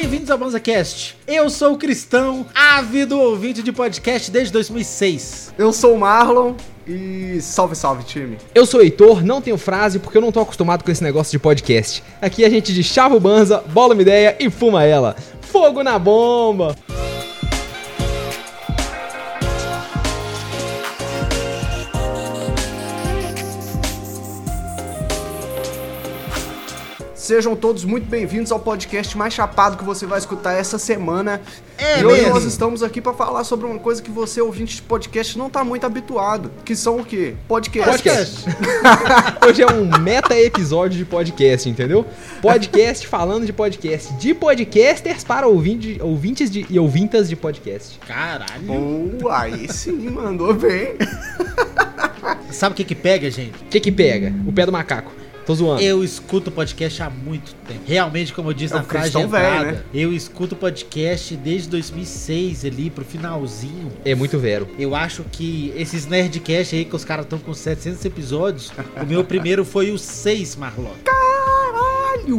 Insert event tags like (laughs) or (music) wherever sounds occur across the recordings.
bem-vindos ao BanzaCast. Eu sou o Cristão, ávido ouvinte de podcast desde 2006. Eu sou o Marlon e salve, salve, time. Eu sou o Heitor, não tenho frase porque eu não tô acostumado com esse negócio de podcast. Aqui a gente de chava o banza, bola uma ideia e fuma ela. Fogo na bomba! Sejam todos muito bem-vindos ao podcast mais chapado que você vai escutar essa semana. É e hoje mesmo? nós estamos aqui para falar sobre uma coisa que você, ouvinte de podcast, não tá muito habituado. Que são o quê? Podcast. Podcast. (laughs) Hoje é um meta episódio de podcast, entendeu? Podcast falando de podcast. De podcasters para ouvinte- ouvintes de- e ouvintas de podcast. Caralho. Boa, aí sim, mandou bem. Sabe o que que pega, gente? O que que pega? O pé do macaco. Tô zoando. Eu escuto podcast há muito tempo. Realmente, como eu disse É na frase de cristão velho, entrada, né? eu escuto podcast desde 2006 ali, pro finalzinho. É muito vero. Eu acho que esses Nerdcast aí, que os caras estão com 700 episódios, o meu primeiro foi o 6, Marlon. Caralho,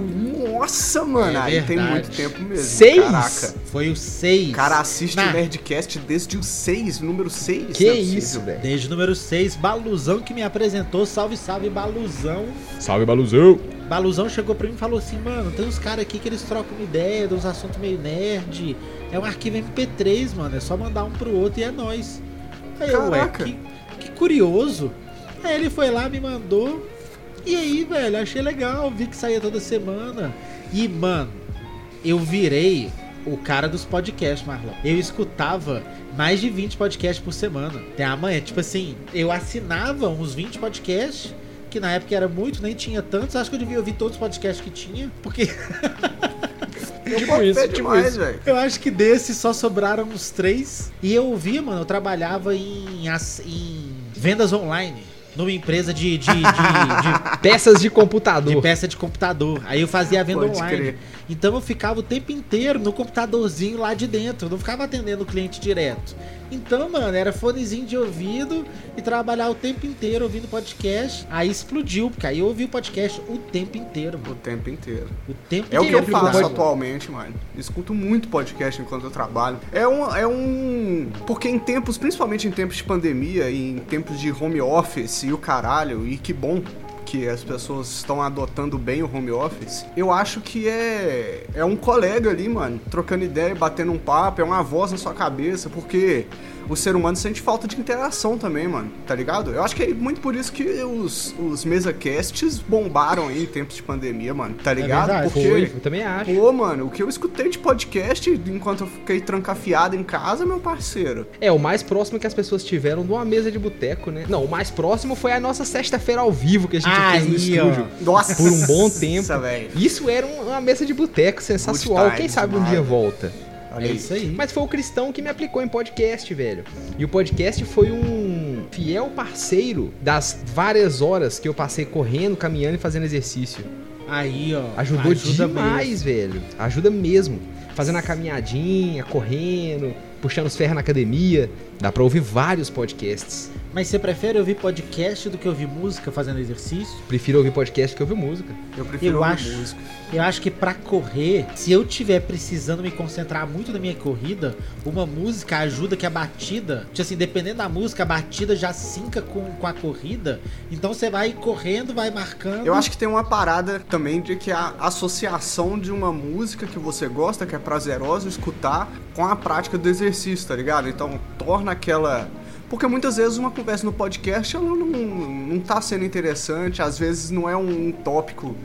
nossa, mano. É aí tem muito tempo mesmo. Seis? Caraca. Foi o 6. O cara assiste Na- o Nerdcast desde o 6, número 6. Que isso, velho. Desde o número 6, Baluzão que me apresentou. Salve, salve, Baluzão. Salve, Baluzão. Baluzão chegou pra mim e falou assim: Mano, tem uns caras aqui que eles trocam uma ideia de uns assuntos meio nerd. É um arquivo MP3, mano. É só mandar um pro outro e é nóis. Aí eu, ué, Caraca. que, que curioso. Aí ele foi lá, me mandou. E aí, velho, achei legal. Vi que saía toda semana. E, mano, eu virei o cara dos podcasts, Marlon. Eu escutava mais de 20 podcasts por semana. Até amanhã, tipo assim, eu assinava uns 20 podcasts, que na época era muito, nem tinha tantos. Acho que eu devia ouvir todos os podcasts que tinha, porque (laughs) Tipo isso, É tipo demais, isso. velho. eu acho que desses só sobraram uns três. E eu ouvia, mano, eu trabalhava em, em vendas online. Numa empresa de, de, de- (laughs) de Peças de computador. de peça de computador. Aí eu fazia a venda Pode online. crer. Então eu ficava o tempo inteiro no computadorzinho lá de dentro. Eu não ficava atendendo o cliente direto. Então, mano, era fonezinho de ouvido e trabalhar o tempo inteiro ouvindo podcast. Aí explodiu, porque aí eu ouvi o podcast o tempo inteiro, O mano. tempo inteiro. O tempo É o que inteiro. eu faço atualmente, mano. Escuto muito podcast enquanto eu trabalho. É um, é um. Porque em tempos, principalmente em tempos de pandemia e em tempos de home office e o caralho, e que bom que as pessoas estão adotando bem o home office, eu acho que é, é um colega ali, mano, trocando ideia, batendo um papo, é uma voz na sua cabeça, porque o ser humano sente falta de interação também, mano, tá ligado? Eu acho que é muito por isso que os, os mesa-casts bombaram aí em tempos de pandemia, mano, tá ligado? verdade, porque Foi, eu também acho. Pô, mano, o que eu escutei de podcast enquanto eu fiquei trancafiado em casa, meu parceiro. É, o mais próximo que as pessoas tiveram de uma mesa de boteco, né? Não, o mais próximo foi a nossa sexta-feira ao vivo que a gente fez no estúdio. Nossa, Por um bom tempo. velho. Isso era um- uma mesa de boteco sensacional. Good Quem sabe um mano. dia volta. É isso aí. Mas foi o Cristão que me aplicou em podcast, velho. E o podcast foi um fiel parceiro das várias horas que eu passei correndo, caminhando e fazendo exercício. Aí, ó. Ajudou ajuda demais, velho. Ajuda mesmo. Fazendo a caminhadinha, correndo, puxando os ferros na academia. Dá pra ouvir vários podcasts. Mas você prefere ouvir podcast do que ouvir música fazendo exercício? Prefiro ouvir podcast que ouvir música. Eu prefiro Eu ouvir acho. música. Eu acho que pra correr, se eu tiver precisando me concentrar muito na minha corrida, uma música ajuda que a batida, tipo assim, dependendo da música, a batida já sinca com, com a corrida. Então você vai correndo, vai marcando. Eu acho que tem uma parada também de que a associação de uma música que você gosta, que é prazerosa escutar, com a prática do exercício, tá ligado? Então torna aquela. Porque muitas vezes uma conversa no podcast ela não, não tá sendo interessante, às vezes não é um tópico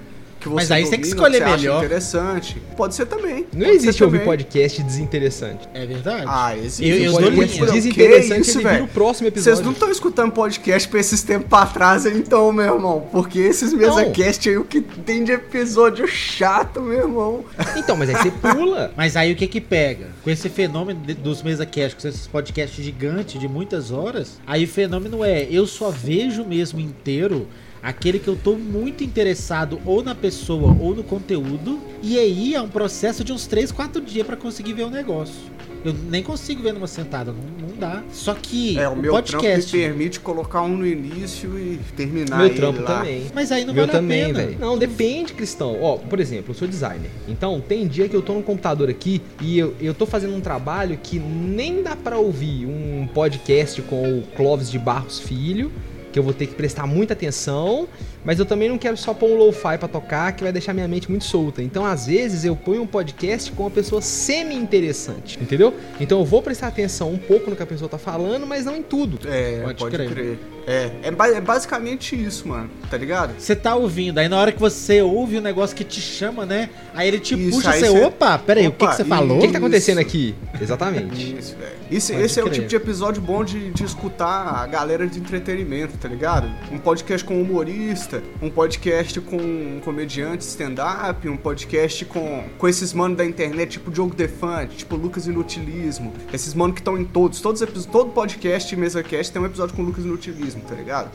que você Mas aí você tem que escolher acha melhor. interessante. Pode ser também. Não pode existe ouvir também. podcast desinteressante. É verdade. Ah, existe. Eu- eu podcast linha. desinteressante Que isso, ele vira velho? o próximo Vocês episódio. não estão escutando podcast pra esses tempos pra trás, então, meu irmão. Porque esses mesa-cast aí, o que tem de episódio chato, meu irmão. Então, mas aí você pula. (laughs) Mas aí o que que pega? Com esse fenômeno de- dos mesa cast, com esses podcasts gigantes de muitas horas, aí o fenômeno é, eu só vejo mesmo inteiro aquele que eu tô muito interessado ou na pessoa ou no conteúdo, e aí é um processo de uns 3, 4 dias pra conseguir ver o negócio. Eu nem consigo ver numa sentada, não, não dá. Só que É, o, o meu trampo me podcast. permite colocar um no início e terminar Meu ele trampo lá. também. Mas aí não Meu vale também, a pena. velho. Não, depende, Cristão. Ó, por exemplo, eu sou designer. Então, tem dia que eu tô no computador aqui e eu, eu tô fazendo um trabalho que nem dá pra ouvir um podcast com o Clóvis de Barros Filho, que eu vou ter que prestar muita atenção, mas eu também não quero só pôr um lo-fi pra tocar, que vai deixar minha mente muito solta. Então, às vezes, eu ponho um podcast com uma pessoa semi-interessante, entendeu? Então, eu vou prestar atenção um pouco no que a pessoa tá falando, mas não em tudo. É, Pode pode, crer. crer. É, é, ba- é basicamente isso, mano. Tá ligado? Você tá ouvindo, aí na hora que você ouve o negócio que te chama, né? Aí ele te Isso, puxa, você, cê- opa, peraí, o que, que Opa, você falou? O que, que tá acontecendo Isso. aqui? Exatamente. (laughs) Isso, velho. Esse, esse é o tipo de episódio bom de, de escutar a galera de entretenimento, tá ligado? Um podcast com humorista, um podcast com um comediante stand-up, um podcast com, com esses manos da internet, tipo Diogo Defante, tipo Lucas Inutilismo. Esses manos que estão em todos, todos todo podcast e mesa-cast tem um episódio com Lucas Inutilismo, tá ligado?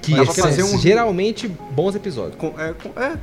Que fazer um- geralmente bons episódios. Com- é, com- é,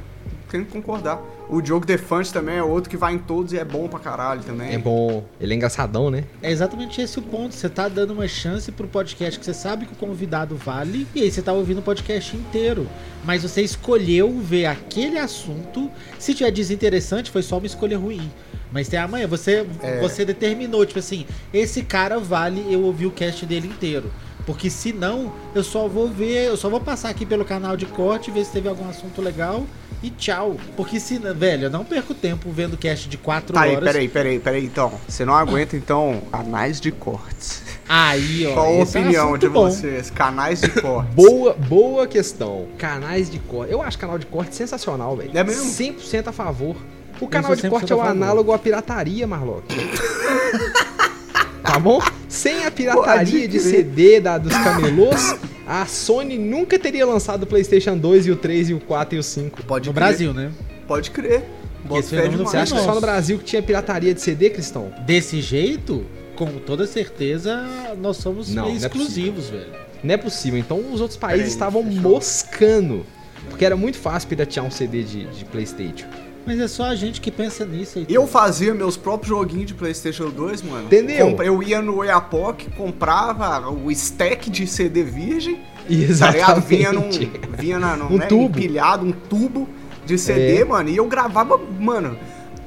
tenho que concordar. O Diogo Defante também é outro que vai em todos e é bom pra caralho também. É bom. Ele é engraçadão, né? É exatamente esse o ponto. Você tá dando uma chance pro podcast que você sabe que o convidado vale, e aí você tá ouvindo o podcast inteiro. Mas você escolheu ver aquele assunto. Se tiver desinteressante, foi só uma escolha ruim. Mas tem amanhã, você, É. você determinou, tipo assim, esse cara vale eu ouvir o cast dele inteiro. Porque se não, eu só vou ver, eu só vou passar aqui pelo canal de corte, ver se teve algum assunto legal e tchau. Porque se, velho, eu não perco tempo vendo cast de 4 Tá aí, horas. peraí, peraí, peraí, então. Você não aguenta, então, canais de cortes. Aí, ó. Qual a é opinião assunto de bom. vocês? Canais de cortes. Boa, boa questão. Canais de corte. Eu acho canal de corte sensacional, velho. É mesmo? 100% a favor. O canal de 100% corte é o análogo à pirataria, Marlock. (laughs) tá bom? Sem a pirataria Pode de. CD da, dos camelôs, a Sony nunca teria lançado o PlayStation 2 e o 3 e o 4 e o 5. Pode No crer. Brasil, né? Pode crer. Bota Esse fé fenômeno demais. Você acha que só no Brasil que tinha pirataria de CD, Cristão? Desse jeito, com toda certeza, nós somos Não, meio não é exclusivos, velho. Não é possível. Então os outros países Peraí, estavam fechou. moscando. Porque era muito fácil piratear um CD de, de PlayStation. Mas é só a gente que pensa nisso aí. Eu fazia meus próprios joguinhos de Playstation 2, mano. Entendeu? Eu ia no Oiapoque, comprava o stack de CD virgem, (laughs) tá? Exatamente. Vinha, num, vinha na, num, Um né, tubo. empilhado, um tubo de CD, É. mano. E eu gravava, mano,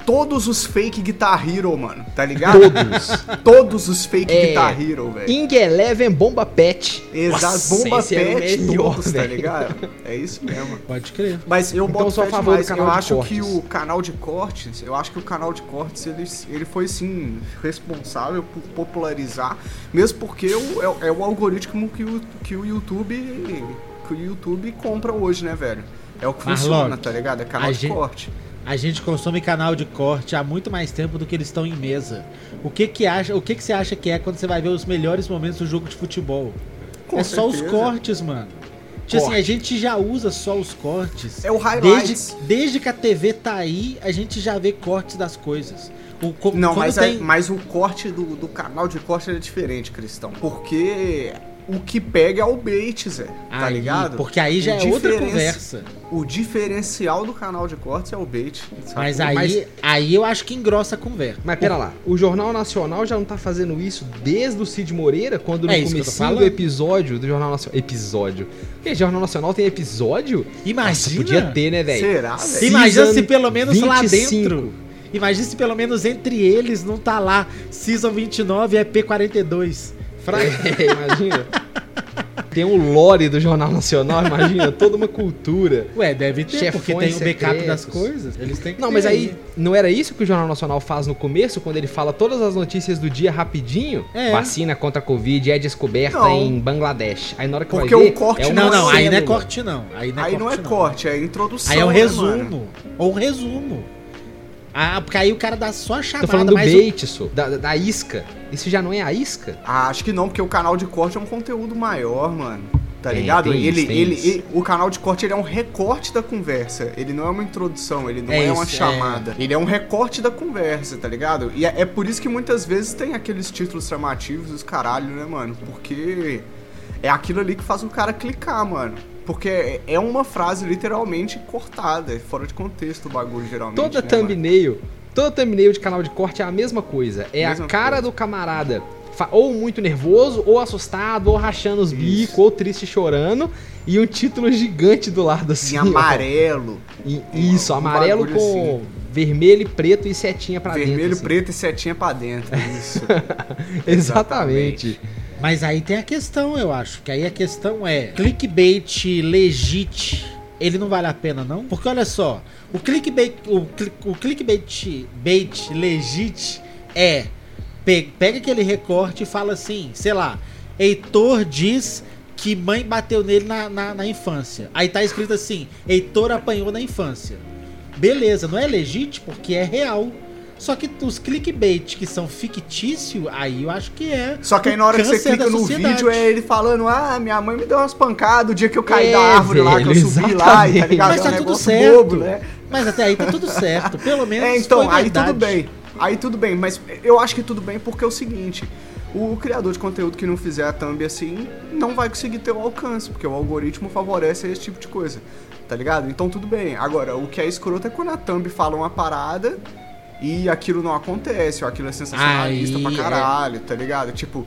todos os fake Guitar Hero, mano, tá ligado? Todos. Todos os fake É. Guitar Hero, velho. Ing Eleven Bomba Pet. Exato, Nossa, bomba pet melhor, todos, tá velho. ligado? É isso mesmo. Pode crer. Mas eu Então boto a do demais. canal Eu acho cortes. que o canal de cortes, eu acho que o canal de cortes, ele, ele foi sim responsável por popularizar, mesmo porque o- é, é o algoritmo que o, que o YouTube que o YouTube compra hoje, né, velho? É o que Mas, funciona, tá ligado? É canal de gente- corte. A gente consome canal de corte há muito mais tempo do que eles estão em mesa. O que que acha, o que que você acha que é quando você vai ver os melhores momentos do jogo de futebol? Com é só os certeza. cortes, mano. Tipo assim, a gente já usa só os cortes. É o highlights. Desde, desde que a TV tá aí, a gente já vê cortes das coisas. O, co- Não, mas, tem... é- mas o corte do, do canal de corte é diferente, Cristão. Porque o que pega é o bait, Zé. Tá Aí, ligado? Porque aí já O é outra conversa. O diferencial do canal de cortes é o bait. sabe? Mas aí, Mas- aí eu acho que engrossa a conversa. Mas pera lá, o Jornal Nacional já não tá fazendo isso desde o Cid Moreira, quando no É comecinho falando. do episódio do Jornal Nacional. Episódio. E Jornal Nacional tem episódio? Nossa, Imagina. podia ter, né, velho? Será, velho? Imagina se pelo menos lá 25. dentro. Imagina se pelo menos entre eles não tá lá Season 29 e EP42. É, (laughs) imagina. Tem um lore do Jornal Nacional, imagina, toda uma cultura. Ué, deve ter, Chefões porque tem o backup das coisas. Eles têm que Não, ter mas aí não era isso que o Jornal Nacional faz no começo, quando ele fala todas as notícias do dia rapidinho? É. Vacina contra a Covid é descoberta Não. em Bangladesh. Aí na hora que Porque vai ver, o corte é Não, não, aí não é corte não. Aí não é Aí corte não é corte, é introdução. Aí é um né, resumo. mano? Ou um resumo. Ah, porque aí o cara dá só a chamada, Tô falando do mas o- bait, só, da, da isca. Isso já não é a isca? Ah, acho que não, porque o canal de corte é um conteúdo maior, mano. Tá É, ligado? tem ele, isso, tem ele, isso. ele- o canal de corte ele é um recorte da conversa. Ele não é uma introdução, ele não É é, uma isso, chamada. Ele é um recorte da conversa, tá ligado? E é, é por isso que muitas vezes tem aqueles títulos chamativos dos caralho, né, mano? Porque é aquilo ali que faz o cara clicar, mano. Porque é- é uma frase literalmente cortada, é fora de contexto o bagulho, geralmente. Toda né, mano? thumbnail, Todo thumbnail de canal de corte é a mesma coisa. É Mesma a cara coisa. do camarada ou muito nervoso, ou assustado, ou rachando os bicos, ou triste chorando, e um título gigante do lado assim. Em amarelo. E- isso, Um amarelo com assim. vermelho e preto e setinha pra vermelho, dentro. assim. preto e setinha pra dentro. Isso. (laughs) Exatamente. Mas aí tem a questão, eu acho. Que aí a questão é: clickbait legit, ele não vale a pena, não? Porque olha só, o clickbait, o, o clickbait bait legit é: pe- pega aquele recorte e fala assim, sei lá, Heitor diz que mãe bateu nele na, na, na infância. Aí tá escrito assim: Heitor apanhou na infância. Beleza, não é legit porque é real. Só que os clickbait que são fictícios, aí eu acho que é. Só que aí na hora que você clica no sociedade. vídeo é ele falando: Ah, minha mãe me deu umas pancadas o dia que eu caí É, da árvore lá, que eu velho, subi lá, e tá ligado? Mas é tá um tudo certo. bobo, né? Mas até aí tá tudo certo. Pelo (laughs) menos. É, então, foi aí verdade. tudo bem. Aí tudo bem, mas eu acho que tudo bem porque é o seguinte: o criador de conteúdo que não fizer a thumb assim não vai conseguir ter o alcance, porque o algoritmo favorece esse tipo de coisa, tá ligado? Então tudo bem. Agora, o que é escroto é quando a thumb fala uma parada e aquilo não acontece, ou aquilo é sensacionalista Aí, pra é. caralho, tá ligado? Tipo.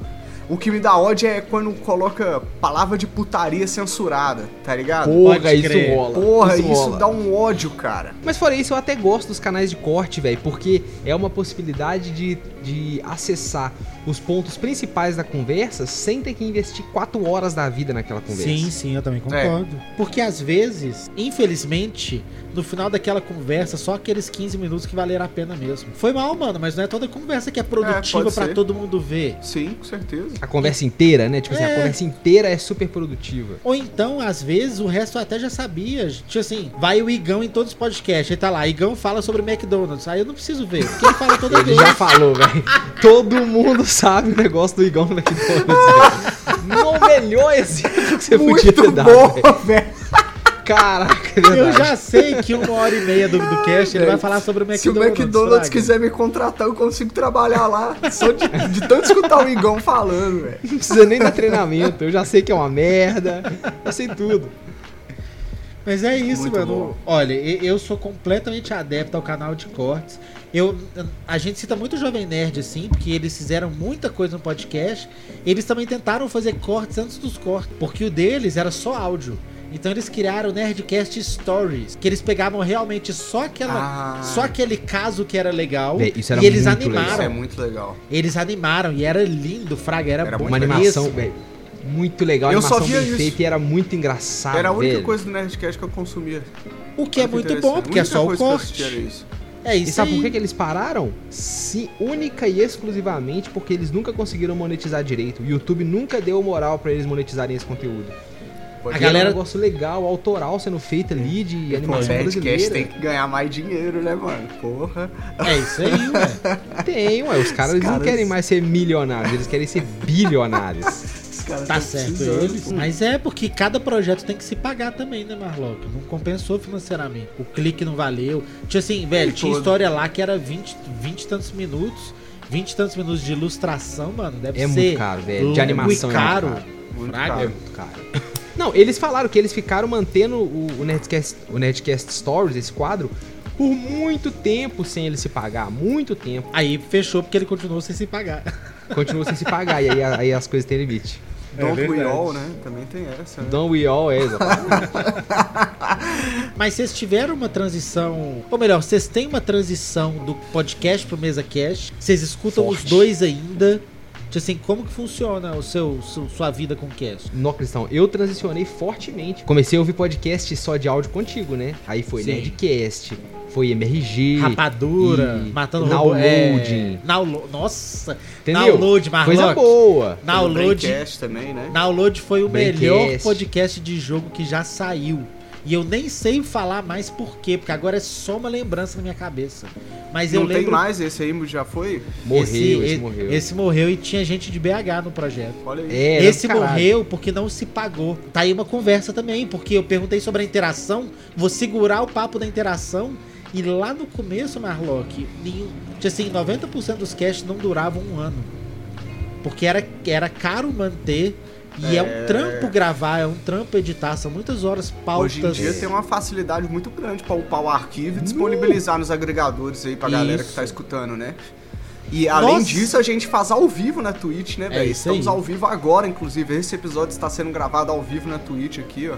O que me dá ódio é quando coloca palavra de putaria censurada, tá ligado? Porra, isso rola. Porra, isso, rola. dá um ódio, cara. Mas fora isso, eu até gosto dos canais de corte, velho, porque é uma possibilidade de, de acessar os pontos principais da conversa sem ter que investir quatro horas da vida naquela conversa. Sim, sim, eu também É. concordo. Porque às vezes, infelizmente, no final daquela conversa, só aqueles 15 minutos que valeram a pena mesmo. Foi mal, mano, mas não é toda conversa que é produtiva pra ser. todo mundo ver. Sim, com certeza. A conversa inteira, né? Tipo assim, É. a conversa inteira é super produtiva. Ou então, às vezes, o resto eu até já sabia. Tipo assim, vai o Igão em todos os podcasts. Aí tá lá, Igão fala sobre McDonald's. Aí eu não preciso ver, porque ele fala (laughs) toda Ele vez. já falou, velho. Todo mundo sabe o negócio do Igão no McDonald's. No melhor exemplo que você podia ter Muito dado, velho. Caraca, é Eu verdade. já sei que uma hora e meia do, do cast ele vai falar sobre o Se o McDonald's. McDonald's Fraga. quiser me contratar, eu consigo trabalhar lá. Só de, de tanto escutar o Igão falando, velho. Não precisa nem dar treinamento. Eu já sei que é uma merda. Eu sei tudo. Mas é isso, Muito mano. bom. Olha, eu sou completamente adepto ao canal de cortes. Eu, a gente cita muito o Jovem Nerd, assim, porque eles fizeram muita coisa no podcast. Eles também tentaram fazer cortes antes dos cortes, porque o deles era só áudio. Então eles criaram o Nerdcast Stories, que eles pegavam realmente só aquela, Ah. só aquele caso que era legal isso era e eles muito animaram. legal. Isso é muito legal. Eles animaram e era lindo, Fraga, era, Era bom Uma animação, velho. Muito legal. Eu animação só via bem isso. feita e era muito engraçado. Era a única velho. coisa do Nerdcast que eu consumia. O que é muito bom, porque é só o corte. Era isso. É E sabe aí. por que, que eles pararam? Se única e exclusivamente porque eles nunca conseguiram monetizar direito. O YouTube nunca deu moral pra eles monetizarem esse conteúdo. Pode A E era galera- um negócio legal, autoral sendo feito ali de Pô, animação Nerdcast brasileira. tem que ganhar mais dinheiro, né, mano? Porra. É isso aí, ué. (laughs) Tem, ué. Os caras Os eles não caras- querem mais ser milionários, eles querem ser bilionários. Os caras Tá certo eles. pô. Mas é porque cada projeto tem que se pagar também, né, Marlock? Não compensou financeiramente. O clique não valeu. Tinha assim, velho, tinha todo. história lá que era 20, 20 e tantos minutos. 20 e tantos minutos de ilustração, mano. Deve É ser. muito caro, velho. De animação é muito caro. caro. Muito Fraga. É caro. muito caro. (laughs) Não, eles falaram que eles ficaram mantendo o, o, Nerdcast, o Nerdcast Stories, esse quadro, por muito tempo sem ele se pagar. Muito tempo. Aí fechou porque ele continuou sem se pagar. Continuou sem se pagar, e aí, aí as coisas têm limite. (laughs) Don't We verdade. All, né? Também tem essa, né? Don't we all, é, exatamente. (laughs) Mas vocês tiveram uma transição. Ou melhor, vocês têm uma transição do podcast pro mesa cast. Vocês escutam os Forte. dois ainda. Tipo Assim, como que funciona o seu, su- sua vida com o cast? No Cristão, eu transicionei fortemente. Comecei a ouvir podcast só de áudio contigo, né? Aí foi Sim. Nerdcast, foi MRG. Rapadura, e matando downloading. É, download, nossa, Entendeu? download, Coisa Marlock. boa. Tem o Download, Braincast também, né? download foi o Braincast. melhor podcast de jogo que já saiu. E eu nem sei falar mais por quê, porque agora é só uma lembrança na minha cabeça. Mas eu Não tem lembro. mais, esse aí já foi? Morreu, esse, esse, morreu. Esse morreu e tinha gente de BH no projeto. Olha aí. É, Esse morreu porque não se pagou. Tá aí uma conversa também, porque eu perguntei sobre a interação, vou segurar o papo da interação. E lá no começo, Marlock, nenhum, tinha assim, 90% dos casts não duravam um ano. Porque era, era caro manter E é. um É. trampo gravar, é um trampo editar, são muitas horas pautas. Hoje em dia tem uma facilidade muito grande pra upar o arquivo e disponibilizar nos agregadores aí pra galera que Isso. tá escutando, né? E além Nossa. disso, a gente faz ao vivo na Twitch, né, velho? isso Estamos aí. ao vivo agora, inclusive. Esse episódio está sendo gravado ao vivo na Twitch aqui, ó.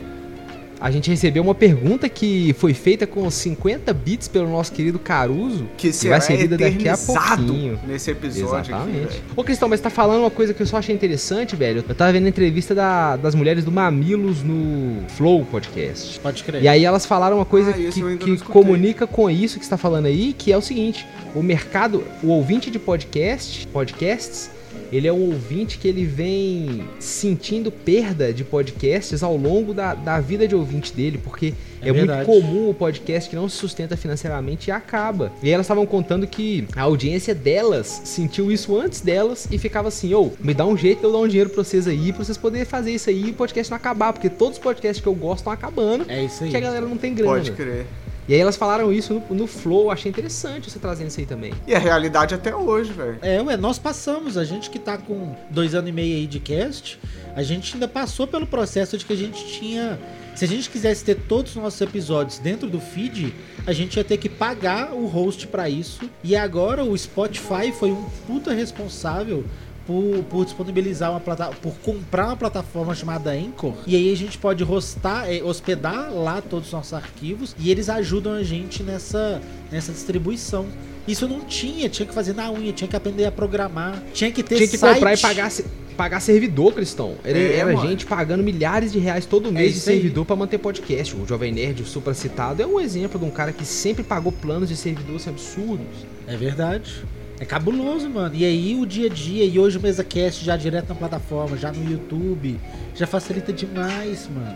A gente recebeu uma pergunta que foi feita com 50 bits pelo nosso querido Caruso. Que será vai ser lida daqui a pouquinho. nesse episódio aqui, Exatamente. velho. Ô, Cristão, mas você tá falando uma coisa que eu só achei interessante, velho. Eu tava vendo a entrevista da- das mulheres do Mamilos no Flow Podcast. Pode crer. E aí elas falaram uma coisa Ah, que, que comunica com isso que você está falando aí, que é o seguinte: o mercado, o ouvinte de podcast, podcasts, ele é um ouvinte que ele vem sentindo perda de podcasts ao longo da, da vida de ouvinte dele, porque É é, muito comum o podcast que não se sustenta financeiramente e acaba. E elas estavam contando que a audiência delas sentiu isso antes delas e ficava assim, ô, me dá um jeito de eu dar um dinheiro pra vocês aí, pra vocês poderem fazer isso aí e o podcast não acabar, porque todos os podcasts que eu gosto estão acabando, É isso aí. que a galera não tem grana. Pode crer. E aí elas falaram isso no, no Flow, achei interessante você trazendo isso aí também. E a realidade até hoje, velho. É, ué, nós passamos, a gente que tá com dois anos e meio aí de cast, a gente ainda passou pelo processo de que a gente tinha. Se a gente quisesse ter todos os nossos episódios dentro do feed, a gente ia ter que pagar o host pra isso. E agora o Spotify foi um puta responsável por, por disponibilizar uma plataforma, por comprar uma plataforma chamada Anchor. E aí a gente pode hostar, eh, hospedar lá todos os nossos arquivos e eles ajudam a gente nessa, nessa distribuição. Isso não tinha, tinha que fazer na unha, tinha que aprender a programar, tinha que ter Tinha que site. comprar e pagar, pagar servidor, Cristão. Era, É, era gente pagando milhares de reais todo mês de isso aí. servidor pra manter podcast. O Jovem Nerd, o supra citado, é um exemplo de um cara que sempre pagou planos de servidor assim, absurdos. É verdade. É cabuloso, mano. E aí o dia a dia, e hoje o MesaCast já direto na plataforma, já no YouTube, já facilita demais, mano.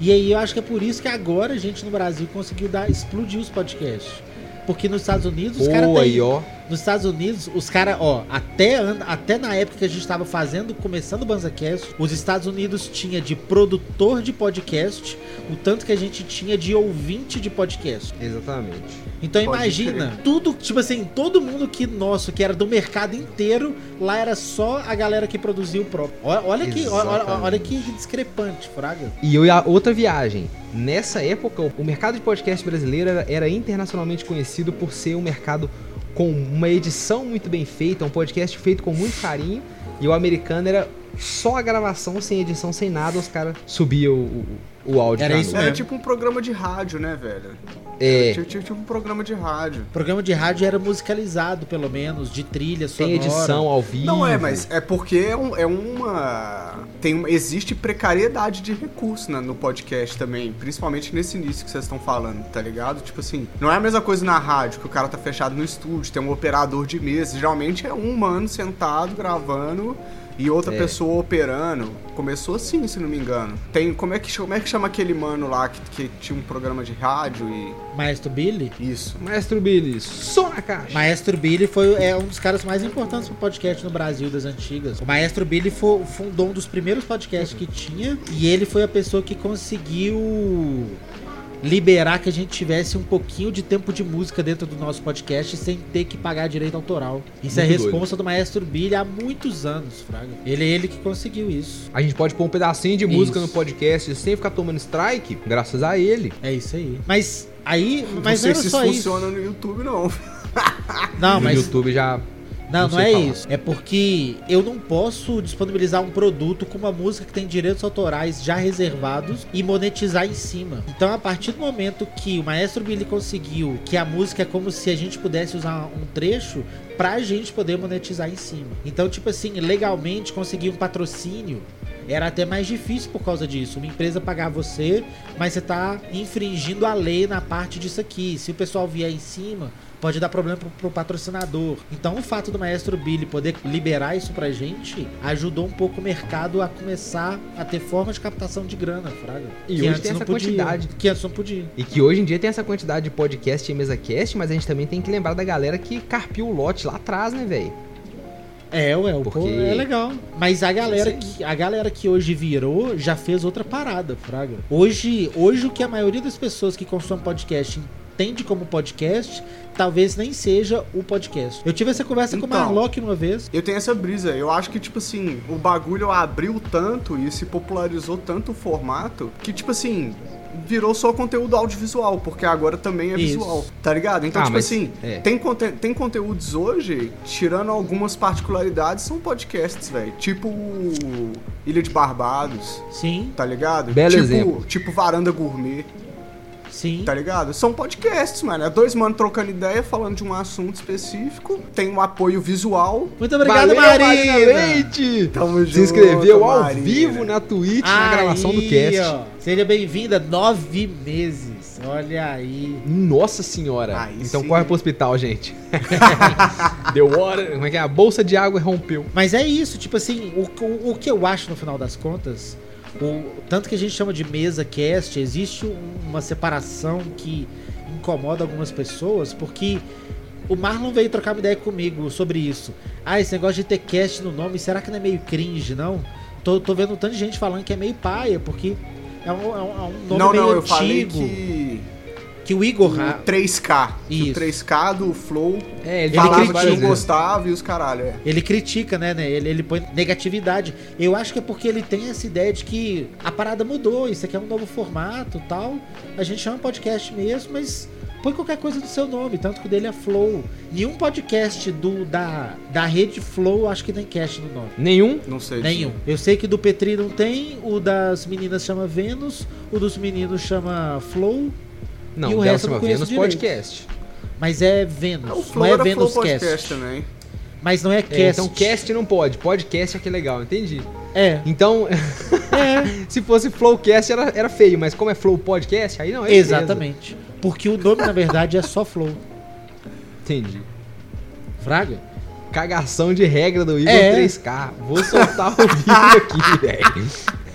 E aí eu acho que é por isso que agora a gente no Brasil conseguiu dar, explodir os podcasts. Porque nos Estados Unidos os caras têm. aí, ó. Nos Estados Unidos, os caras, ó, até, até na época que a gente tava fazendo, começando o BanzaCast, os Estados Unidos tinha de produtor de podcast o tanto que a gente tinha de ouvinte de podcast. Exatamente. Então Pode imagina, crer. tudo, tipo assim, todo mundo que nosso, que era do mercado inteiro, lá era só a galera que produzia o próprio. Olha, que, olha, olha- que discrepante, Fraga. E eu, outra viagem. Nessa época, o mercado de podcast brasileiro era, era internacionalmente conhecido por ser um mercado com uma edição muito bem feita, um podcast feito com muito carinho. E o americano era só a gravação, sem edição, sem nada, os caras subiam o, o áudio. Era isso. Era mesmo. tipo um programa de rádio, né, velho? É, Tipo, tipo, tipo um programa de rádio. O programa de rádio era musicalizado, pelo menos, de trilha sonora. tem edição ao vivo. Não é, mas é porque é, um- é uma. Tem, uma- existe precariedade de recurso né, no podcast também, principalmente nesse início que vocês estão falando, tá ligado? Tipo assim, não é a mesma coisa na rádio, que o cara tá fechado no estúdio, tem um operador de mesa. Geralmente é um mano sentado gravando e outra É. pessoa operando. Começou assim, se não me engano. Tem. Como é que, chama- como é que chama aquele mano lá que, que tinha um programa de rádio e. Maestro Billy. Isso. Maestro Billy, som na caixa. Maestro Billy foi é um dos caras mais importantes pro podcast no Brasil das antigas. O Maestro Billy fo- fundou um dos primeiros podcasts que tinha e ele foi a pessoa que conseguiu liberar que a gente tivesse um pouquinho de tempo de música dentro do nosso podcast sem ter que pagar direito autoral. Isso é Muito responsa do Maestro Billy há muitos anos, Fraga. Ele é ele que conseguiu isso. A gente pode pôr um pedacinho de música Isso. no podcast sem ficar tomando strike, graças a ele. É isso aí. Mas aí, mas não sei se isso funciona no YouTube, não. Não, no mas YouTube já. Não, Não não, é falar. isso. É porque eu não posso disponibilizar um produto com uma música que tem direitos autorais já reservados e monetizar em cima. Então, a partir do momento que o Maestro Billy conseguiu que a música é como se a gente pudesse usar um trecho pra gente poder monetizar em cima. Então, tipo assim, legalmente conseguir um patrocínio era até mais difícil por causa disso. Uma empresa pagar você, mas você tá infringindo a lei na parte disso aqui. Se o pessoal vier em cima, pode dar problema pro, pro patrocinador. Então o fato do Maestro Billy poder liberar isso pra gente ajudou um pouco o mercado a começar a ter forma de captação de grana, Fraga. E Que hoje antes tem não essa podia, quantidade. Que antes não podia. E que hoje em dia tem essa quantidade de podcast e mesa cast, mas a gente também tem que lembrar da galera que carpiu o lote lá atrás, né, velho? É, ué, o Porque- pô, é legal. Mas a galera, que, a galera que hoje virou já fez outra parada, Fraga. Hoje, hoje o que a maioria das pessoas que consomem podcast entende como podcast, talvez nem seja o podcast. Eu tive essa conversa com o Então. Marlock uma vez. Eu tenho essa brisa. Eu acho que, tipo assim, o bagulho abriu tanto e se popularizou tanto o formato que, tipo assim, virou só conteúdo audiovisual, porque agora também é Isso. visual. Tá ligado? Então, Ah, tipo assim, é. tem, conte tem conteúdos hoje, tirando algumas particularidades, são podcasts, velho. Tipo Ilha de Barbados, Sim, tá ligado? Belo tipo, exemplo. Tipo Varanda Gourmet, sim. tá ligado? São podcasts, mano. É dois manos trocando ideia, falando de um assunto específico. Tem um apoio visual. Muito obrigado, Valeu, Marina. Leite! Tamo Se junto, inscreveu ao Marina. vivo na Twitch, na Aí, gravação do cast. ó. Seja bem-vinda, nove meses. Olha aí. Nossa senhora. Aí então sim. corre pro hospital, gente. (laughs) Deu hora. Como é que é? A bolsa de água rompeu. Mas é isso, tipo assim, o, o, o que eu acho no final das contas, o, tanto que a gente chama de mesa cast, existe um- uma separação que incomoda algumas pessoas, porque o Marlon veio trocar uma ideia comigo sobre isso. Ah, esse negócio de ter cast no nome, será que não é meio cringe, não? Tô, tô vendo um tanto de gente falando que é meio paia, porque é um, é um- é nome Não, meio não, eu antigo. falei que... que o Igor. o ah, 3K. que Isso. O 3K do Flow É, ele, falava critica, que não né? gostava e os caralho. É. Ele critica, né, né? Ele, ele põe negatividade. Eu acho que é porque ele tem essa ideia de que a parada mudou, isso aqui é um novo formato tal. A gente chama podcast mesmo, mas põe qualquer coisa do seu nome, tanto que o dele é Flow. Nenhum podcast do, da, da rede Flow acho que tem cast no nome. Nenhum? Não sei. Nenhum. Eu sei que do Petri não tem, o das meninas chama Vênus, o dos meninos chama Flow, Não, E o resto eu não conheço Vênus direito. Podcast. mas é Vênus. É, o não Flow é era Flow Vênus Podcast Cast. também. Mas não é É, cast. então cast não pode. Podcast é que é legal, entendi. É. Então, (laughs) É. se fosse Flowcast era, era feio, mas como é Flow Podcast, aí não é Exatamente. Porque o nome, na verdade, é só Flow. beleza. Entendi. Fraga? Cagação de regra do Igor É. 3K. Vou soltar o vídeo aqui, (laughs) velho.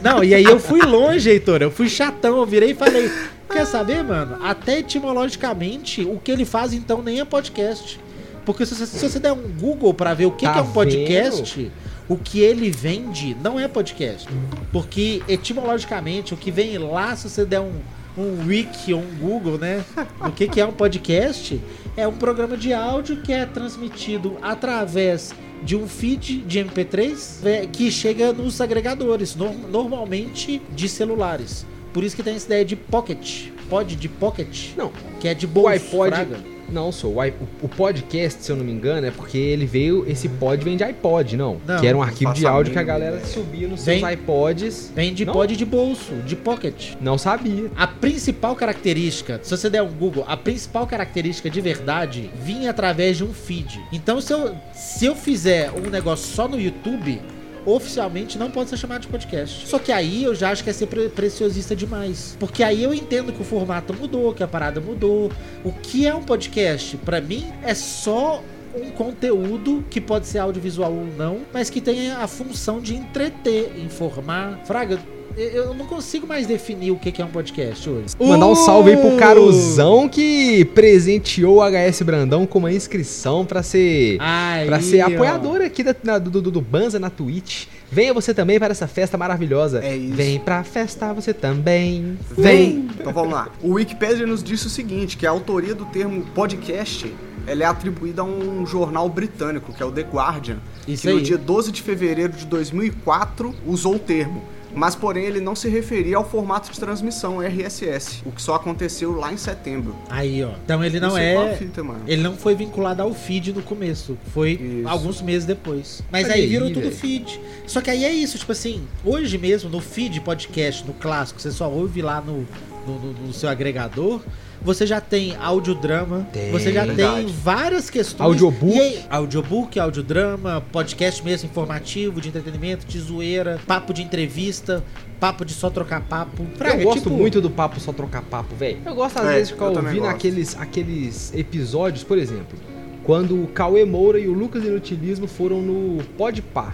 Não, e aí eu fui longe, Heitor. Eu fui chatão. Eu virei e falei: Quer saber, mano? Até etimologicamente, o que ele faz então nem é podcast. Porque se você, se você der um Google pra ver o que, Tá que é um podcast, o que ele vende não é podcast. Porque etimologicamente, o que vem lá, se você der um, um wiki ou um Google, né? O que, que é um podcast? É um programa de áudio que é transmitido através de um feed de MP3 é, que chega nos agregadores, no- normalmente de celulares. Por isso que tem essa ideia de pocket, pod de pocket, Não, que é de o bolso, iPod. fraga. Não, sou. O, o- o podcast, se eu não me engano, é porque ele veio. Esse pod vem de iPod, não. Não, que era um arquivo de áudio que a galera ideia. subia nos Vem- seus iPods. Vem de Não? pod de bolso, de pocket. Não sabia. A principal característica, se você der um Google, a principal característica de verdade vinha através de um feed. Então, se eu, se eu fizer um negócio só no YouTube, oficialmente não pode ser chamado de podcast. Só que aí eu já acho que é ser pre- preciosista demais. Porque aí eu entendo que o formato mudou, que a parada mudou. O que é um podcast? Pra mim, é só um conteúdo que pode ser audiovisual ou não, mas que tem a função de entreter, informar. Fraga, eu- não consigo mais definir o que é um podcast hoje. Mandar um salve aí pro Uh! Caruzão que presenteou o HS Brandão com uma inscrição pra ser. Aí, Pra ser apoiador aqui da- na- do, do, do Banza na Twitch. Venha você também para essa festa maravilhosa. É isso. Vem pra festa você também. Vem! Então vamos lá. O Wikipedia nos disse o seguinte, que a autoria do termo podcast ela é atribuída a um jornal britânico, que é o The Guardian, Isso que no aí. dia 12 de fevereiro de 2004 usou o termo. Mas, porém, ele não se referia ao formato de transmissão RSS, o que só aconteceu lá em setembro. Aí, ó. Então ele não qual a é. fita, mano. Ele não foi vinculado ao feed no começo. Foi Isso. alguns meses depois. Mas aí aí, virou tudo velho. feed. Só que aí é isso, tipo assim, hoje mesmo, no feed podcast, no clássico, você só ouve lá no, no, no- no seu agregador. Você já tem audiodrama, Tem. você já Verdade. tem várias questões. Audiobook. Aí, audiobook, audiodrama, podcast mesmo informativo, de entretenimento, de zoeira, papo de entrevista, papo de só trocar papo. Fraga, eu gosto tipo, muito do papo só trocar papo, velho. Eu gosto às É, vezes de ficar ouvindo aqueles, aqueles episódios, por exemplo, quando o Cauê Moura e o Lucas Inutilismo foram no Podpah.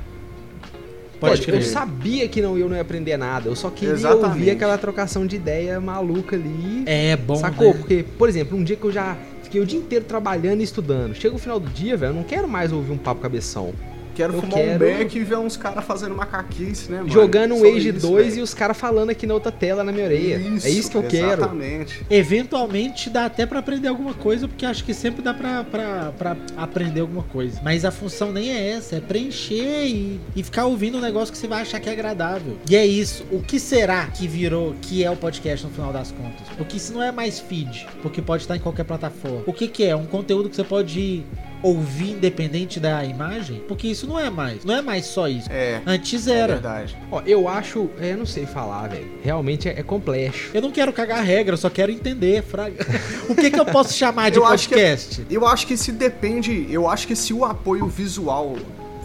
Pode Pode, crer. eu sabia que não, eu não ia aprender nada, eu só queria Exatamente. ouvir aquela trocação de ideia maluca ali. É bom, Sacou? né? Porque, por exemplo, um dia que eu já fiquei o dia inteiro trabalhando e estudando, chega o final do dia, velho, eu não quero mais ouvir um papo cabeção. Quero Eu fumar quero- um beck e ver uns caras fazendo macaquice, né, mano? Jogando um Age isso, 2 velho. e os caras falando aqui na outra tela na minha orelha. é isso que eu quero. Exatamente. Eventualmente dá até pra aprender alguma coisa, porque acho que sempre dá pra, pra, pra aprender alguma coisa. Mas a função nem é essa, é preencher e, e ficar ouvindo um negócio que você vai achar que é agradável. E é isso. O que será que virou, que é o podcast no final das contas? Porque isso não é mais feed, porque pode estar em qualquer plataforma. O que, que é? Um conteúdo que você pode ouvir independente da imagem? Porque isso não é mais. Não é mais só isso. É, Antes é era. verdade. Ó, eu acho. É, eu não sei falar, velho. Realmente é, é complexo. Eu não quero cagar a regra, eu só quero entender, fraga. (laughs) o que, que eu posso chamar de Eu acho que- podcast? Eu acho que se depende, eu acho que se o apoio visual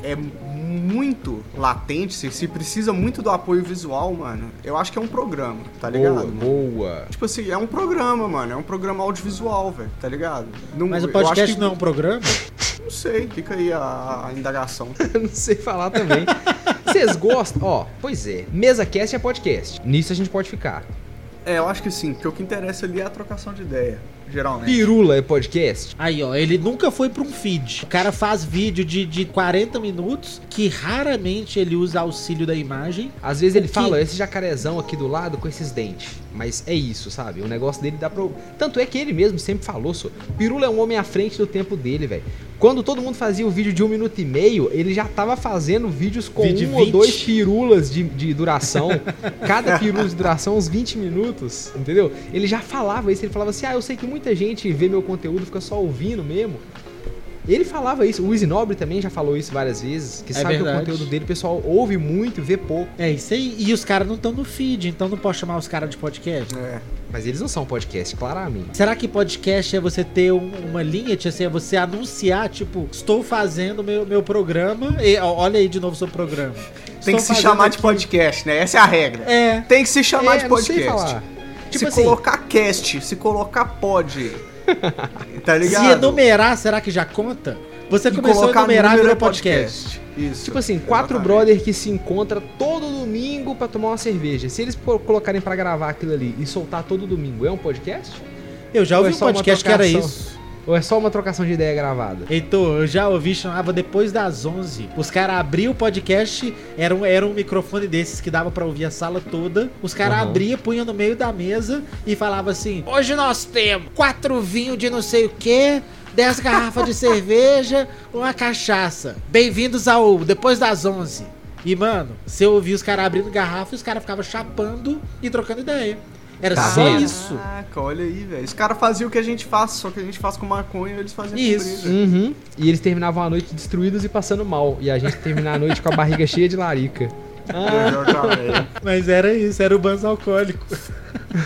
é muito latente, se, se precisa muito do apoio visual, mano, eu acho que é um programa, tá ligado? boa, boa. Tipo assim, é um programa, mano, é um programa audiovisual, velho, tá ligado? Não, Mas o eu acho podcast que- não é um programa? Não sei, fica aí a, a indagação. (laughs) Eu não sei falar também. Vocês gostam? Ó, pois é. Mesa cast é podcast. Nisso a gente pode ficar. É, eu acho que sim, porque o que interessa ali é a trocação de ideia, geralmente. Pirula é podcast? Aí, ó, ele nunca foi pra um feed. O cara faz vídeo de, de 40 minutos que raramente ele usa auxílio da imagem. Às vezes ele que- fala, esse jacarezão aqui do lado com esses dentes. Mas é isso, sabe? O negócio dele dá pra. Tanto é que ele mesmo sempre falou, só. Pirula é um homem à frente do tempo dele, velho. Quando todo mundo fazia o vídeo de um minuto e meio, ele já tava fazendo vídeos com Vídeo um ou 20. dois pirulas de, de duração. Cada pirula de duração, uns 20 minutos, entendeu? Ele já falava isso, ele falava assim: ah, eu sei que muita gente vê meu conteúdo e fica só ouvindo mesmo. Ele falava isso, o Easy Nobre também já falou isso várias vezes, que É sabe que o verdade. conteúdo dele o pessoal ouve muito e vê pouco. É isso aí. E os caras não estão no feed, então não posso chamar os caras de podcast. É. Mas eles não são podcast, claramente. Será que podcast é você ter um- uma linha, tipo assim, é você anunciar, tipo, estou fazendo meu, meu programa. E, olha aí de novo o seu programa. Tem que Estou se fazendo chamar de aqui- podcast, né? Essa é a regra. É. Tem que se chamar É, de não sei podcast. falar. Tipo se assim- colocar cast, se colocar pod, (laughs) tá ligado? Se enumerar, será que já conta? Você começou a enumerar virou é podcast. Isso. Tipo assim, quatro brother que se encontram todo domingo pra tomar uma cerveja. Se eles colocarem pra gravar aquilo ali e soltar todo domingo, é um podcast? Eu já Ou ouvi é um podcast que era isso. Ou é só uma trocação de ideia gravada? Heitor, eu já ouvi, chamava depois das 11. Os caras abriam o podcast, era um, era um microfone desses que dava pra ouvir a sala toda. Os caras Aham. abriam, punham no meio da mesa e falava assim: Hoje nós temos quatro vinhos de não sei o que, 10 garrafas de (laughs) cerveja, uma cachaça. Bem-vindos ao Depois das 11. E, mano, você ouvia os caras abrindo garrafa e os caras ficavam chapando e trocando ideia. Era Tá só isso. Caraca, olha aí, velho. Os caras faziam o que a gente faz, só que a gente faz com maconha eles faziam Isso. com. Uhum. E eles terminavam a noite destruídos e passando mal. E a gente terminar a noite com a barriga (laughs) cheia de larica. Ah. Mas era isso, era o banzo alcoólico.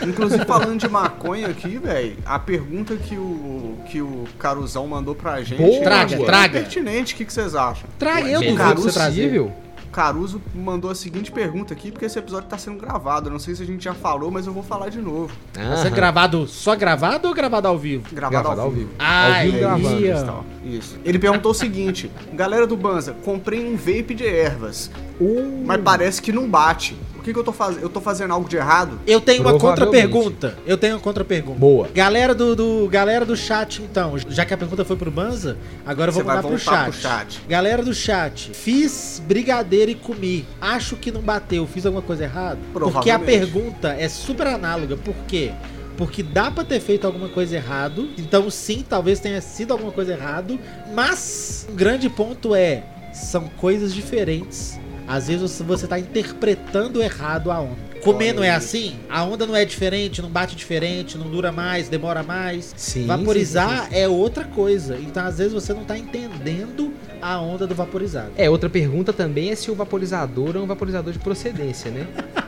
Inclusive, falando de maconha aqui, velho, a pergunta que o, que o Caruzão mandou pra gente Boa. é Traga, bem traga. pertinente. O que, que vocês acham? Traga, eu melhor duvido você trazer. Caruso mandou a seguinte pergunta aqui, porque esse episódio tá sendo gravado. Eu não sei se a gente já falou, mas eu vou falar de novo. Tá sendo Aham. gravado só gravado ou gravado ao vivo? Gravado, Gravado ao vivo. Ah, Ao vivo gravando. Isso. Ele perguntou o seguinte: Galera do Banza, comprei um vape de ervas, Uh, mas parece que não bate. O que, que eu tô fazendo? Eu tô fazendo algo de errado? Eu tenho uma contra-pergunta. Eu tenho uma contra-pergunta. Boa. Galera do, do- galera do chat, então, já que a pergunta foi pro Banza, agora eu vou Você mandar pro voltar chat. pro chat. Galera do chat, fiz brigadeiro e comi. Acho que não bateu. Fiz alguma coisa errada? Porque a pergunta é super análoga. Por quê? Porque dá pra ter feito alguma coisa errado. Então, sim, talvez tenha sido alguma coisa errado. Mas um grande ponto é: são coisas diferentes. Às vezes você- você tá interpretando errado a onda. Comer não é assim? A onda não é diferente, não bate diferente, não dura mais, demora mais. Sim, Vaporizar sim, sim, é outra coisa. Então, às vezes, você não tá entendendo a onda do vaporizado. É, outra pergunta também é se o vaporizador é um vaporizador de procedência, né? (laughs)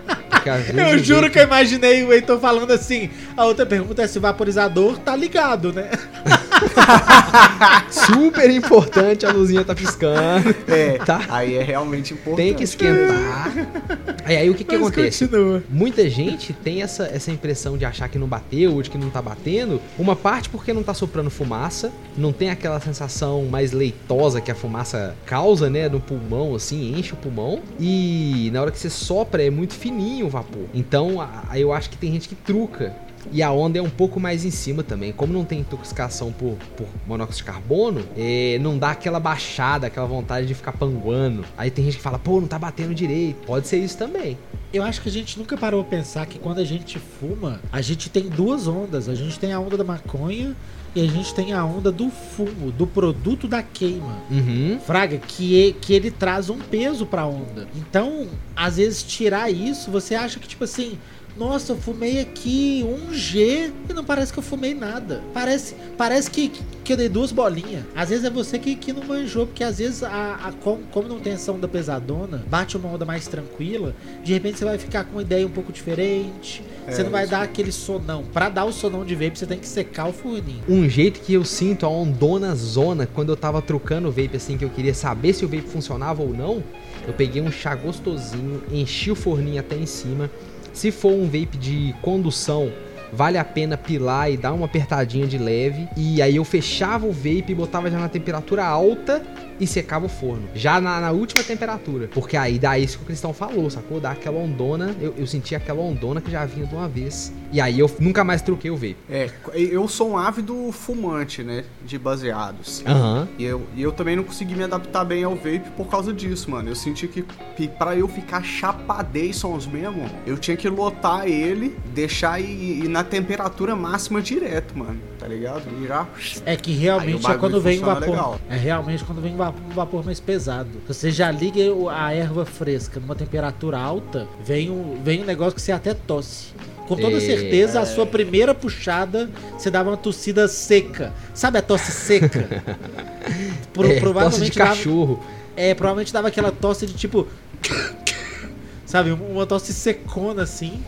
Eu juro que eu imaginei o Heitor falando assim. A outra pergunta é se o vaporizador tá ligado, né? (laughs) Super importante, a luzinha tá piscando. É, Tá. aí é realmente importante. Tem que esquentar. (laughs) Aí, aí o que que Mas acontece? continua. Muita gente tem essa, essa impressão de achar que não bateu ou de que não tá batendo. Uma parte porque não tá soprando fumaça, não tem aquela sensação mais leitosa que a fumaça causa, né, no pulmão, assim, enche o pulmão. E na hora que você sopra é muito fininho vapor. Então, a- eu acho que tem gente que truca. E a onda é um pouco mais em cima também. Como não tem intoxicação por, por monóxido de carbono, é, não dá aquela baixada, aquela vontade de ficar panguando. Aí tem gente que fala, pô, não tá batendo direito. Pode ser isso também. Eu acho que a gente nunca parou pra pensar que quando a gente fuma, a gente tem duas ondas. A gente tem a onda da maconha e a gente tem a onda do fumo, do produto da queima. Uhum. Fraga, que, e- que ele traz um peso pra onda. Então, às vezes, tirar isso, você acha que, tipo assim, nossa, eu fumei aqui um G e não parece que eu fumei nada. Parece, parece que, que eu dei duas bolinhas. Às vezes é você que, que não manjou, porque às vezes, a, a- como, como não tem essa onda pesadona, bate uma onda mais tranquila, de repente você vai ficar com uma ideia um pouco diferente. Você É, não vai isso. dar aquele sonão. Pra dar o sonão de vape, você tem que secar o forninho. Um jeito que eu sinto a ondona zona quando eu tava trocando o vape assim, que eu queria saber se o vape funcionava ou não, eu peguei um chá gostosinho, enchi o forninho até em cima. Se for um vape de condução, vale a pena pilar e dar uma apertadinha de leve. E aí eu fechava o vape e botava já na temperatura alta e secava o forno. Já na, na última temperatura. Porque aí dá isso que o Cristão falou, sacou? Dá aquela ondona. Eu, eu senti aquela ondona que já vinha de uma vez. E aí eu nunca mais troquei o vape. É, eu sou um ávido fumante, né? De baseados. Aham. E eu, e eu também não consegui me adaptar bem ao vape por causa disso, mano. Eu senti que, que pra eu ficar chapadeissons mesmo, eu tinha que lotar ele, deixar ir, ir na temperatura máxima direto, mano. Tá ligado? E já. É que realmente é quando vem vapor. legal. É realmente quando vem vapor, um vapor mais pesado. Você já liga a erva fresca numa temperatura alta, vem um, vem um negócio que você até tosse. Com toda É. certeza, a sua primeira puxada, você dava uma tossida seca. Sabe a tosse seca? (laughs) Pro- É, tosse de provavelmente dava, cachorro. é, provavelmente dava aquela tosse de tipo. (coughs) Sabe, uma tosse secona assim.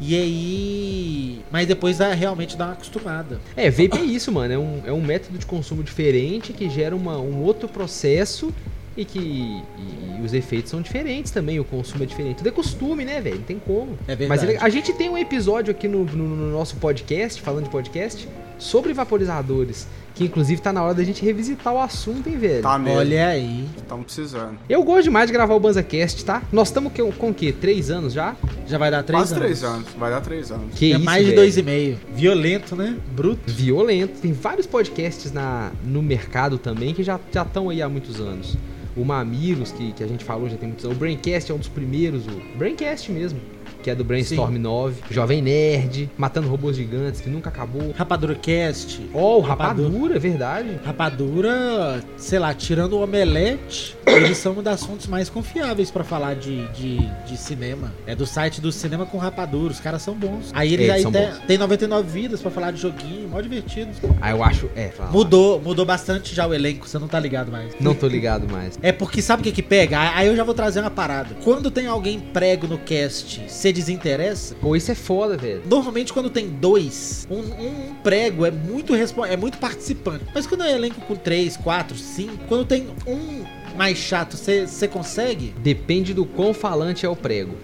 E aí. Mas depois dá, realmente dá uma acostumada. É, vape é isso, mano. É um, é um método de consumo diferente que gera uma, um outro processo e que e- e os efeitos são diferentes também. O consumo é diferente. Tudo é costume, né, velho? Não tem como. É verdade. Mas a gente tem um episódio aqui no, no- no nosso podcast, falando de podcast, sobre vaporizadores. Que inclusive tá na hora da gente revisitar o assunto, hein, velho? Tá mesmo. Olha aí. Estamos precisando. Eu gosto demais de gravar o BanzaCast, tá? Nós estamos com, com o quê? Três anos já? Já vai dar três Quase anos. três anos. Vai dar três anos. Que é isso, mais de velho? dois e meio. Violento, né? Bruto. violento. Tem vários podcasts na, no mercado também que já estão aí há muitos anos. O Mamilos, que, que a gente falou já tem muitos anos. O Braincast é um dos primeiros, o Braincast mesmo, que é do Brainstorm 9. Jovem Nerd, Matando Robôs Gigantes, que nunca acabou. Rapadura Cast. Oh, Rapadura. Rapadura, é verdade. Rapadura, sei lá, tirando o Omelete, (coughs) eles são uma das fontes mais confiáveis pra falar de, de, de cinema. É do site do Cinema com Rapadura, os caras são bons. Aí eles É, aí tem, bons. tem 99 vidas pra falar de joguinho, mó divertido. Aí eu acho. É. Mudou, mudou bastante já o elenco, você não tá ligado mais. Não tô ligado mais. É porque sabe o que que pega? Aí eu já vou trazer uma parada. Quando tem alguém prego no cast, você desinteressa? Pô, isso é foda, velho. Normalmente quando tem dois, um, um prego é muito é muito participante. Mas quando é elenco com três, quatro, cinco, quando tem um mais chato, você consegue? Depende do quão falante é o prego.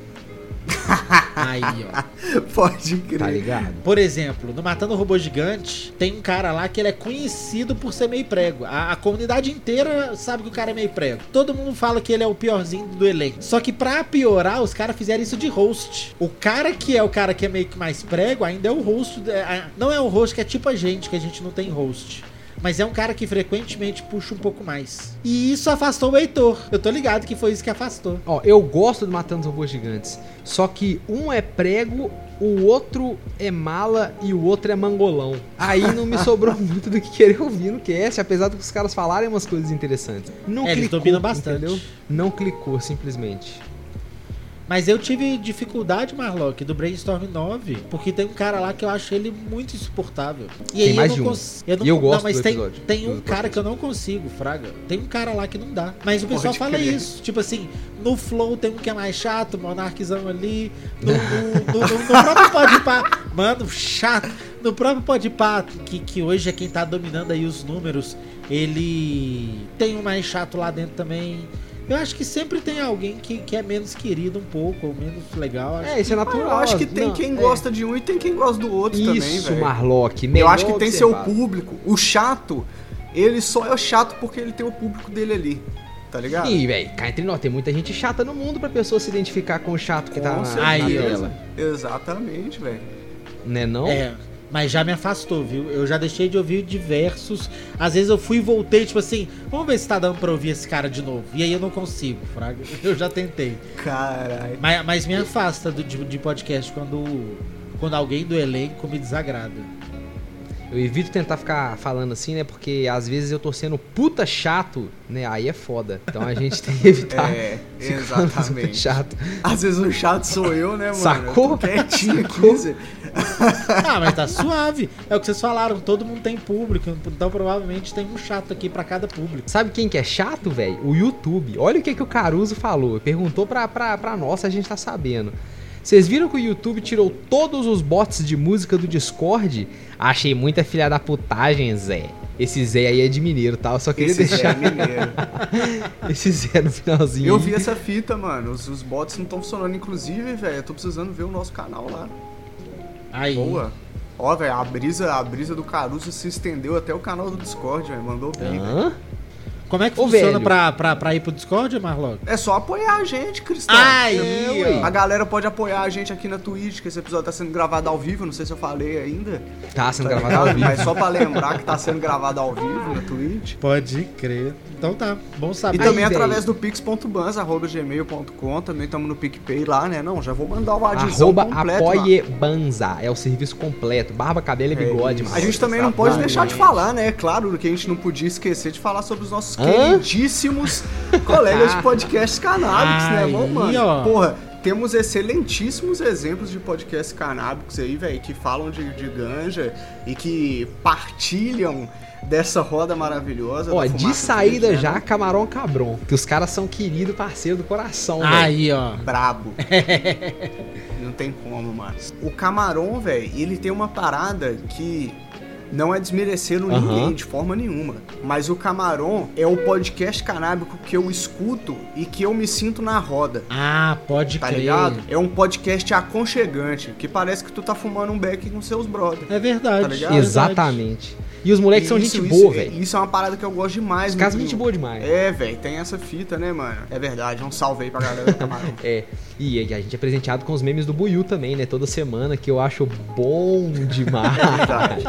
(laughs) Aí, ó. Pode crer. Tá ligado? Por exemplo, no Matando o Robô Gigante, tem um cara lá que ele é conhecido por ser meio prego. A, a comunidade inteira sabe que o cara é meio prego. Todo mundo fala que ele é o piorzinho do elenco. Só que pra piorar, os caras fizeram isso de host. O cara que é o cara que é meio que mais prego ainda é o host. é, Não é o host que é tipo a gente, que a gente não tem host. Mas é um cara que frequentemente puxa um pouco mais. E isso afastou o Heitor. Eu tô ligado que foi isso que afastou. Ó, eu gosto do Matando os Robôs Gigantes. Só que um é prego, o outro é mala e o outro é mangolão. Aí não me sobrou (laughs) muito do que querer ouvir no cast, apesar dos caras falarem umas coisas interessantes. Não É, eles clicou, dominam bastante. entendeu? Não clicou, simplesmente. Mas eu tive dificuldade, Marlock, do Brainstorm 9, porque tem um cara lá que eu acho ele muito insuportável. E Tem aí mais eu de não um. cons- eu não E eu não, gosto mas do tem, episódio, tem um cara que eu não consigo, Fraga. Tem um cara lá que não dá. Mas o pessoal Pode fala crer. isso. Tipo assim, no Flow tem um que é mais chato, Monarquizão ali. No, no, (laughs) no, no- no próprio Podpah. Mano, chato. No próprio Podpah, que, que hoje é quem tá dominando aí os números, ele tem um mais chato lá dentro também. Eu acho que sempre tem alguém que, que é menos querido um pouco, ou menos legal. Acho É, isso é Ah, natural. eu acho que tem Não, quem é. gosta de um e tem quem gosta do outro também, Isso. Marlock. Eu melhor acho que tem seu público. O chato, ele só é chato porque ele tem o público dele ali. tá ligado? E, velho, cá entre nós, tem muita gente chata no mundo pra pessoa se identificar com o chato que tá Com na, certeza. na Aí, tela. Exatamente, velho. Né não? É, mas já me afastou, viu? Eu já deixei de ouvir diversos. Às vezes eu fui e voltei, tipo assim, vamos ver se tá dando pra ouvir esse cara de novo. E aí eu não consigo, Fraga. (laughs) Eu já tentei. Caralho. Mas, mas me afasta do, de, de podcast quando, quando alguém do elenco me desagrada. Eu evito tentar ficar falando assim, né? Porque às vezes eu tô sendo puta chato, né? Aí é foda. Então a gente tem que evitar. (laughs) É, exatamente. chato. Às vezes o chato sou eu, né, mano? Sacou? Eu tô quietinho Sacou? aqui. (laughs) Ah, mas tá suave. É o que vocês falaram, todo mundo tem público. Então provavelmente tem um chato aqui pra cada público. Sabe quem que é chato, velho? O YouTube. Olha o que, que o Caruso falou. Perguntou pra, pra, pra nós, a gente tá sabendo. Vocês viram que o YouTube tirou todos os bots de música do Discord? Achei muita filha da putagem, Zé. Esse Zé aí é de mineiro, tá? Eu só queria Esse Zé deixar é mineiro. (laughs) esse Zé no finalzinho. Eu vi essa fita, mano. Os, os bots não estão funcionando. Inclusive, velho, eu tô precisando ver o nosso canal lá. Aí. Boa. Ó, velho, a brisa, a brisa do Caruso se estendeu até o canal do Discord, velho. Mandou bem, velho. Como é que Ô, funciona pra, pra, pra ir pro Discord, Marlock? É só apoiar a gente, Cristão. Aí, É. A galera pode apoiar a gente aqui na Twitch, que esse episódio tá sendo gravado ao vivo, não sei se eu falei ainda. Tá sendo Tá gravado ao vivo. Mas só pra lembrar que tá sendo gravado ao vivo na Twitch. Pode crer. Então tá, bom E saber. também velho. através do pix.bans.gmail.com, também estamos no PicPay lá, né? Não, já vou mandar o adizão Arroba completo lá. apoie Banza. É o serviço completo. Barba, cabelo e bigode, É, a gente também não pode deixar de falar, né? Claro que a gente não podia esquecer de falar sobre os nossos Hã? queridíssimos (laughs) colegas de podcast canábicos, né, Aí, mano? ó. Porra, temos excelentíssimos exemplos de podcasts canábicos aí, velho, que falam de, de ganja e que partilham dessa roda maravilhosa. Ó, de saída né, já? Camarão Cabron. Que os caras são querido parceiro do coração, velho. Aí, ó. Brabo. (laughs) não tem como, mano. O Camarão, velho, ele tem uma parada que não é desmerecendo Aham. ninguém de forma nenhuma. Mas o Camarão é o podcast canábico que eu escuto e que eu me sinto na roda. Ah, pode Tá crer. ligado? É um podcast aconchegante, que parece que tu tá fumando um beck com seus brothers. É verdade. Tá é. Exatamente. E os moleques são Isso- gente isso- boa, velho. Isso é uma parada que eu gosto demais. Os caras são gente boa demais. É, velho, tem essa fita, né, mano? É verdade, um salve aí pra galera (laughs) do Camarão. É, e a gente é presenteado com os memes do Buiu também, né? Toda semana, que eu acho bom (laughs) demais. verdade.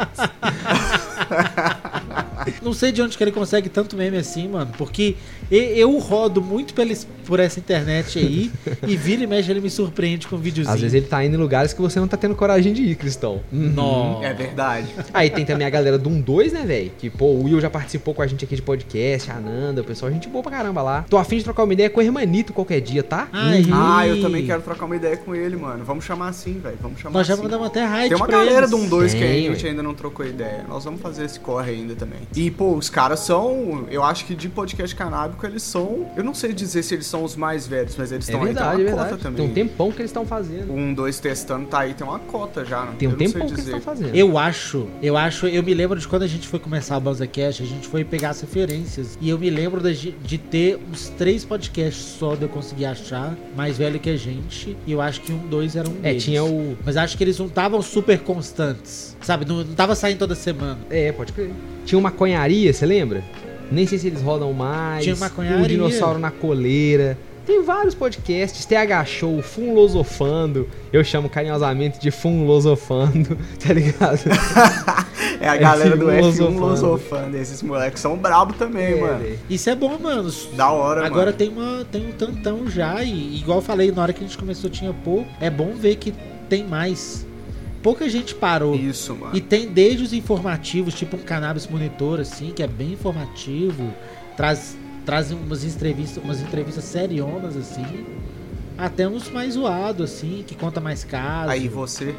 Não sei de onde que ele consegue tanto meme assim, mano. Porque e- eu rodo muito pela, por essa internet aí e vira e mexe ele me surpreende com um videozinho. Às vezes ele tá indo em lugares que você não tá tendo coragem de ir, Cristão. Nó. É verdade. Aí tem também a galera do 1-2, né, velho? Que, pô, o Will já participou com a gente aqui de podcast, a Nanda, o pessoal, gente boa pra caramba lá. Tô afim de trocar uma ideia com o Hermanito qualquer dia, tá? Aí. Ah, eu também quero trocar uma ideia com ele, mano. Vamos chamar assim, velho. Vamos chamar Nós já assim. mandamos até raid Tem uma pra galera eles. do 1-2 que a gente ué. ainda não trocou ideia. Nós vamos fazer esse corre ainda também. E, pô, os caras são. Eu acho que de podcast canábico eles são. Eu não sei dizer se eles são os mais velhos, mas eles É estão aí. verdade, é tem uma verdade. cota também. Tem um tempão que eles estão fazendo. O 1-2 testando tá aí, tem uma cota já. né? Tem um eu não sei tempão que eles estão fazendo. Eu acho, eu acho, eu me lembro de quando a gente foi começar o BanzaCast, a gente foi pegar as referências. E eu me lembro da ge- de, ter uns três podcasts só de eu conseguir achar, mais velho que a gente. E eu acho que um, dois era um É, deles. tinha o. Mas acho que eles não estavam super constantes. Sabe? Não, não tava saindo toda semana. É, pode crer. Tinha uma maconharia, você lembra? Nem sei se eles rodam mais. Tinha maconharia. O Dinossauro na Coleira. Tem vários podcasts, TH Show, Funlosofando. Eu chamo carinhosamente de Funlosofando, (laughs) tá ligado? (laughs) É a É galera do F1 filosofando. losofando. Esses moleques são brabos também, É, mano. Isso é bom, mano. Da hora, Agora mano. tem uma tem um tantão já e igual eu falei na hora que a gente começou tinha pouco. É bom ver que tem mais. Pouca gente parou. Isso, mano. E tem desde os informativos, tipo um Cannabis Monitor, assim, que é bem informativo, traz, traz umas entrevistas, umas entrevistas serionas, assim, até uns mais zoados, assim, que conta mais casos. Aí você.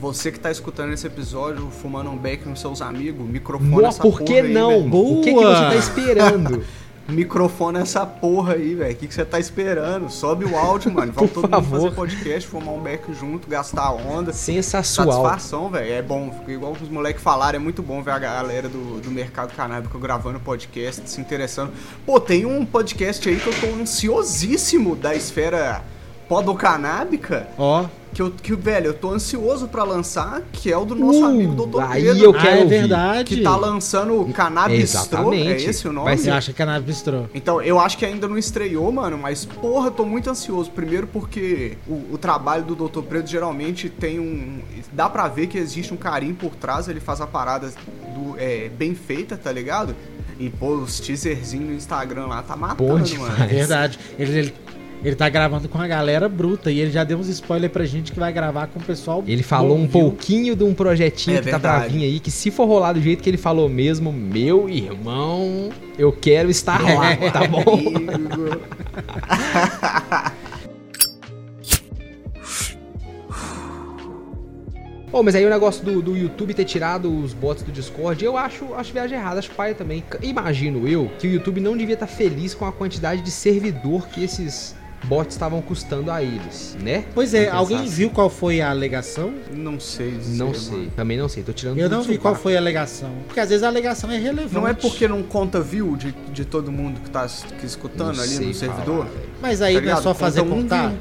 Você que tá escutando esse episódio, fumando um beck com seus amigos, microfone Boa, essa por porra que aí, não? velho. O que, que Boa! você tá esperando? (laughs) Microfone essa porra aí, velho. O que, que você tá esperando? Sobe o áudio, mano. Vamos (laughs) todo favor. mundo fazer podcast, fumar um beck junto, gastar onda. Sensacional. Satisfação, velho. É bom. Igual os moleques falaram, é muito bom ver a galera do, do mercado canábico gravando podcast, se interessando. Pô, tem um podcast aí que eu tô ansiosíssimo da esfera podocanábica, Ó, que, eu, que, velho, eu tô ansioso pra lançar, que é o do nosso Uh, amigo Dr. aí Pedro. eu ah, quero é ouvir. verdade. Que tá lançando o Cannabis Stro, é esse o nome? Vai Você ser- acha que a nave bistrô? Então, eu acho que ainda não estreou, mano, mas porra, eu tô muito ansioso. Primeiro porque o, o trabalho do Dr. Preto geralmente tem um. Dá pra ver que existe um carinho por trás, ele faz a parada do, é, bem feita, tá ligado? E pô, os teaserzinhos no Instagram lá tá matando, Bom mano. É verdade. Ele, ele, ele tá gravando com a galera bruta e ele já deu uns spoiler pra gente que vai gravar com o pessoal. Ele falou bom, um viu? pouquinho de um projetinho É que tá pra verdade. vir aí, que se for rolar do jeito que ele falou mesmo, meu irmão, eu quero estar lá, tá bom? Amigo. Ô, mas aí o negócio do, do YouTube ter tirado os bots do Discord, eu acho, acho viagem errada, acho paia também. Imagino eu que o YouTube não devia estar feliz com a quantidade de servidor que esses bots estavam custando a eles, né? Pois é, alguém pensar viu qual foi a alegação? Não sei dizer, Não mano. sei, também não sei, tô tirando Eu não vi qual foi a alegação. Porque às vezes a alegação é relevante. Não é porque não conta view de, de todo mundo que tá que escutando Não ali no servidor? falar. Mas aí Tá não é só fazer Conta um contar. view.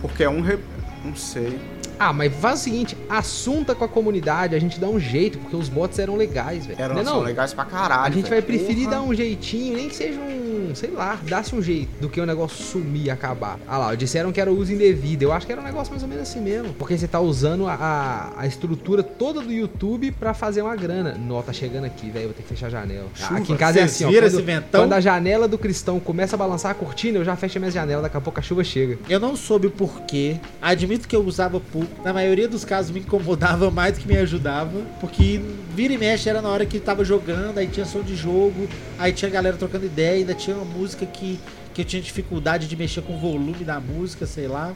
Porque é um. Re... Não sei. Ah, mas faz o seguinte, assunta com a comunidade, a gente dá um jeito, porque os bots eram legais, velho. Eram Não é não? legais pra caralho. A gente velho. vai preferir Porra. dar um jeitinho, nem que seja um, sei lá, dá-se um jeito do que o negócio sumir e acabar. Ah lá, disseram que era uso indevido. Eu acho que era um negócio mais ou menos assim mesmo. Porque você tá usando a, a, estrutura toda do YouTube pra fazer uma grana. Nó, tá chegando aqui, velho, vou ter que fechar a janela. Chuva, aqui em casa é assim, ó. Quando, esse ventão? quando a janela do cristão começa a balançar a cortina, eu já fecho a minha janela, daqui a pouco a chuva chega. Eu não soube porquê. Admito que eu usava pouco. Na maioria dos casos me incomodava mais do que me ajudava. Porque vira e mexe era na hora que tava jogando, aí tinha som de jogo, aí tinha galera trocando ideia, ainda tinha uma música que, que eu tinha dificuldade de mexer com o volume da música, sei lá.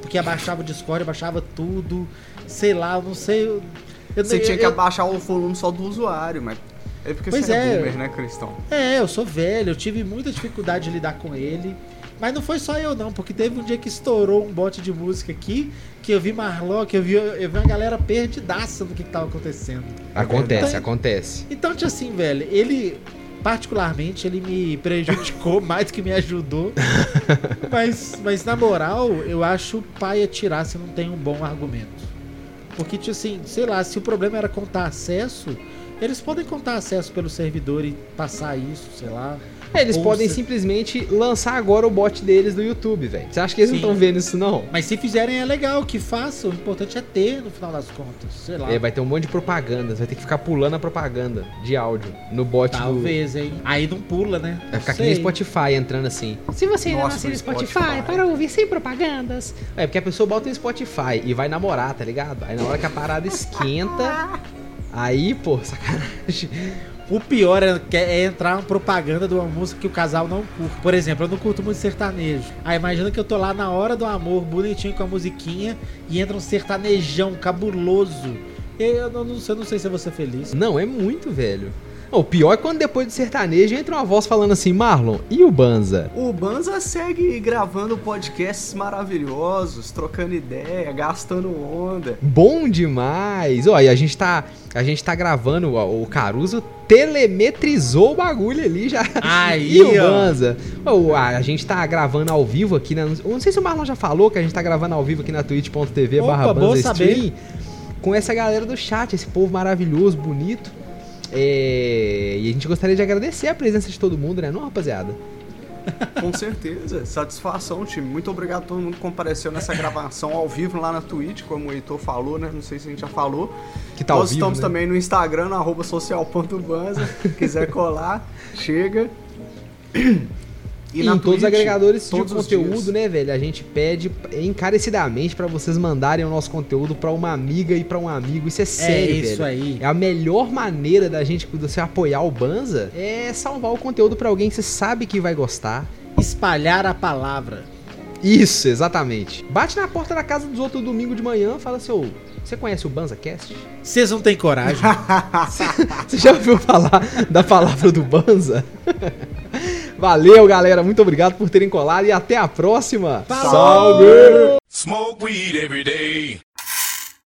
Porque abaixava o Discord, abaixava tudo. Sei lá, eu não sei. Eu, eu- Você tinha que eu- abaixar o volume só do usuário, mas. É porque Pois você é, é. boomer, né, Cristão? É, eu sou velho, eu tive muita dificuldade de lidar com ele. Mas não foi só eu não, porque teve um dia que estourou um bote de música aqui, que eu vi Marlock, eu vi, eu vi uma galera perdidaça do que, que tava acontecendo. Acontece, verdade. acontece. Então, tinha assim, velho, ele, particularmente, ele me prejudicou (laughs) mais do que me ajudou. (laughs) mas, mas, na moral, eu acho pai tirar se não tem um bom argumento. Porque, tipo assim, sei lá, se o problema era contar acesso, eles podem contar acesso pelo servidor e passar isso, sei lá. É, Eles Ou podem se- simplesmente lançar agora o bot deles do YouTube, velho. Você acha que eles não Sim. estão vendo isso, não? Mas se fizerem é legal, que façam. O importante é ter, no final das contas. Sei lá. É, vai ter um monte de propaganda. Você vai ter que ficar pulando a propaganda de áudio no bot do. Talvez, hein? Aí não pula, né? Vai ficar Não que nem sei. Spotify entrando assim. Se você ainda Nossa, não assina no Spotify, Spotify. para ouvir sem propagandas. É, porque a pessoa bota no Spotify e vai namorar, tá ligado? Aí na hora que a parada esquenta. (laughs) Aí, pô, sacanagem. O pior é, é entrar uma propaganda de uma música que o casal não curte. Por exemplo, eu não curto muito sertanejo. Aí imagina que eu tô lá na hora do amor, bonitinho com a musiquinha, e entra um sertanejão cabuloso. Eu não, não sei, eu não sei se eu vou ser feliz. Não, é muito, velho. Não, O pior é quando depois do sertanejo entra uma voz falando assim, Marlon, e o Banza? O Banza segue gravando podcasts maravilhosos, trocando ideia, gastando onda. Bom demais! E a gente tá. A gente tá gravando, ó, o Caruso telemetrizou o bagulho ali já. Aí, e o. Banza? Ó, a, a gente tá gravando ao vivo aqui na. Não sei se o Marlon já falou que a gente tá gravando ao vivo aqui na twitch.tv barra Banza. Stream. Com essa galera do chat, esse povo maravilhoso, bonito. É, e a gente gostaria de agradecer a presença de todo mundo, né, não, rapaziada? Com certeza. Satisfação, time. Muito obrigado a todo mundo que compareceu nessa gravação ao vivo lá na Twitch, como o Heitor falou, né? Não sei se a gente já falou. Que tá ao Nós vivo, estamos né? também no Instagram, no arroba social.banza. Quiser colar, chega. E, em todos os Twitch, agregadores de todos os conteúdo, né, velho? A gente pede encarecidamente pra vocês mandarem o nosso conteúdo pra uma amiga e pra um amigo. Isso é sério, isso velho. aí. É a melhor maneira da gente, de você apoiar o Banza, é salvar o conteúdo pra alguém que você sabe que vai gostar. Espalhar a palavra. Isso, exatamente. Bate na porta da casa dos outros domingo de manhã, fala assim, ô, você conhece o BanzaCast? Vocês não têm coragem. (laughs) Você já ouviu falar da palavra do Banza? (laughs) Valeu, galera. Muito obrigado por terem colado e até a próxima. Falou! Salve!